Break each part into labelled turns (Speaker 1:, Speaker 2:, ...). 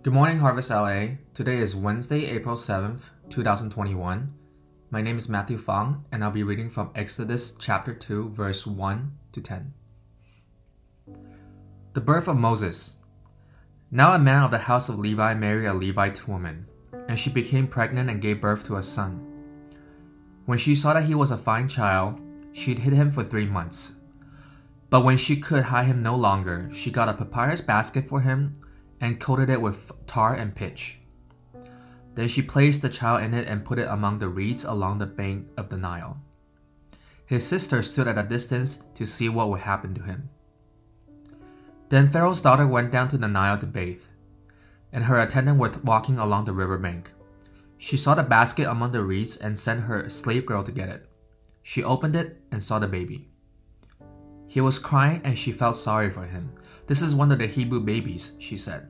Speaker 1: Good morning, Harvest LA. Today is Wednesday, April 7th, 2021. My name is Matthew Fong, and I'll be reading from Exodus chapter 2, verse 1 to 10. The birth of Moses. Now a man of the house of Levi married a Levite woman, and she became pregnant and gave birth to a son. When she saw that he was a fine child, she'd hid him for three months. But when she could hide him no longer, she got a papyrus basket for him and coated it with tar and pitch. Then she placed the child in it and put it among the reeds along the bank of the Nile. His sister stood at a distance to see what would happen to him. Then Pharaoh's daughter went down to the Nile to bathe, and her attendant was walking along the river bank. She saw the basket among the reeds and sent her slave girl to get it. She opened it and saw the baby. He was crying and she felt sorry for him. This is one of the Hebrew babies, she said.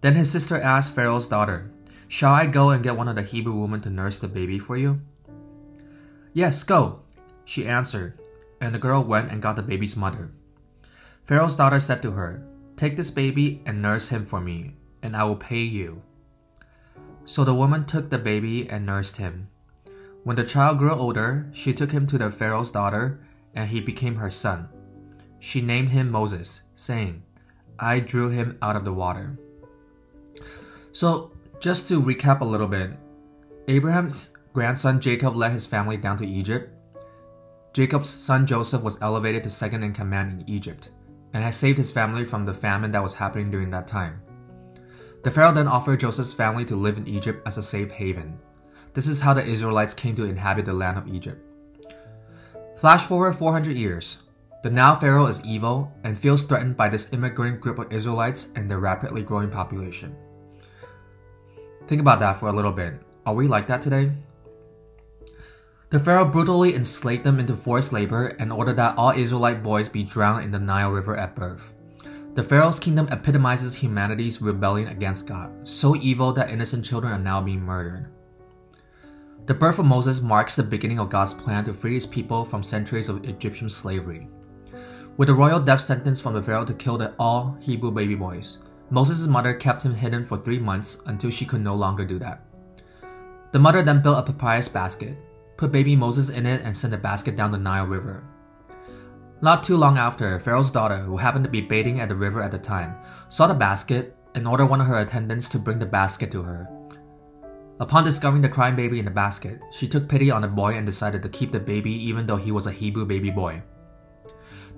Speaker 1: Then his sister asked Pharaoh's daughter, Shall I go and get one of the Hebrew women to nurse the baby for you? Yes, go, she answered, and the girl went and got the baby's mother. Pharaoh's daughter said to her, Take this baby and nurse him for me, and I will pay you. So the woman took the baby and nursed him. When the child grew older, she took him to the Pharaoh's daughter, and he became her son. She named him Moses, saying, I drew him out of the water. So, just to recap a little bit, Abraham's grandson Jacob led his family down to Egypt. Jacob's son Joseph was elevated to second in command in Egypt and had saved his family from the famine that was happening during that time. The Pharaoh then offered Joseph's family to live in Egypt as a safe haven. This is how the Israelites came to inhabit the land of Egypt. Flash forward 400 years. The now Pharaoh is evil and feels threatened by this immigrant group of Israelites and their rapidly growing population. Think about that for a little bit. Are we like that today? The Pharaoh brutally enslaved them into forced labor and ordered that all Israelite boys be drowned in the Nile River at birth. The Pharaoh's kingdom epitomizes humanity's rebellion against God, so evil that innocent children are now being murdered. The birth of Moses marks the beginning of God's plan to free his people from centuries of Egyptian slavery. With a royal death sentence from the Pharaoh to kill the all Hebrew baby boys, Moses' mother kept him hidden for three months until she could no longer do that. The mother then built a papyrus basket, put baby Moses in it, and sent the basket down the Nile River. Not too long after, Pharaoh's daughter, who happened to be bathing at the river at the time, saw the basket and ordered one of her attendants to bring the basket to her. Upon discovering the crying baby in the basket, she took pity on the boy and decided to keep the baby even though he was a Hebrew baby boy.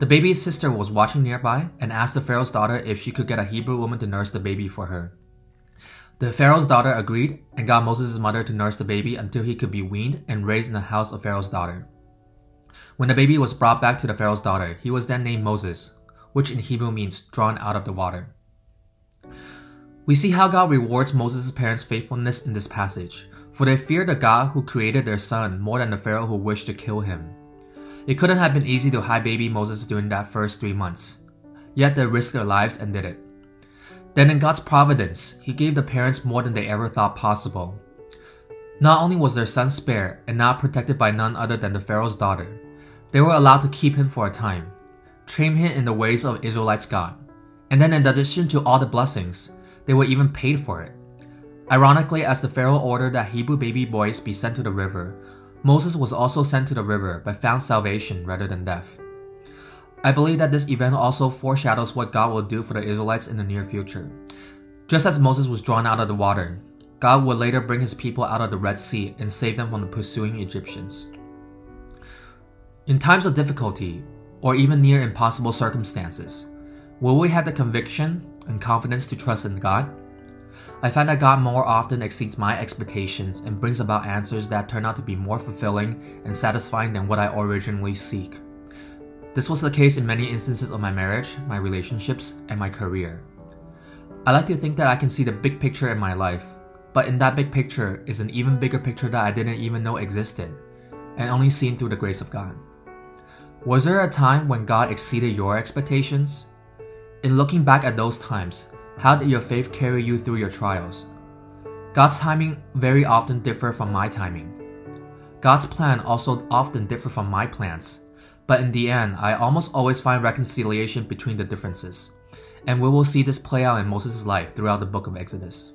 Speaker 1: The baby's sister was watching nearby and asked the Pharaoh's daughter if she could get a Hebrew woman to nurse the baby for her. The Pharaoh's daughter agreed and got Moses' mother to nurse the baby until he could be weaned and raised in the house of Pharaoh's daughter. When the baby was brought back to the Pharaoh's daughter, he was then named Moses, which in Hebrew means drawn out of the water. We see how God rewards Moses' parents' faithfulness in this passage, for they feared the God who created their son more than the Pharaoh who wished to kill him. It couldn't have been easy to hide baby Moses during that first three months. Yet they risked their lives and did it. Then, in God's providence, He gave the parents more than they ever thought possible. Not only was their son spared and now protected by none other than the Pharaoh's daughter, they were allowed to keep him for a time, train him in the ways of Israelites' God, and then, in addition to all the blessings, they were even paid for it. Ironically, as the Pharaoh ordered that Hebrew baby boys be sent to the river, Moses was also sent to the river but found salvation rather than death. I believe that this event also foreshadows what God will do for the Israelites in the near future. Just as Moses was drawn out of the water, God would later bring his people out of the Red Sea and save them from the pursuing Egyptians. In times of difficulty, or even near impossible circumstances, will we have the conviction and confidence to trust in God? I find that God more often exceeds my expectations and brings about answers that turn out to be more fulfilling and satisfying than what I originally seek. This was the case in many instances of my marriage, my relationships, and my career. I like to think that I can see the big picture in my life, but in that big picture is an even bigger picture that I didn't even know existed, and only seen through the grace of God. Was there a time when God exceeded your expectations? In looking back at those times, how did your faith carry you through your trials? God's timing very often differ from my timing. God's plan also often differ from my plans, but in the end, I almost always find reconciliation between the differences. And we will see this play out in Moses' life throughout the book of Exodus.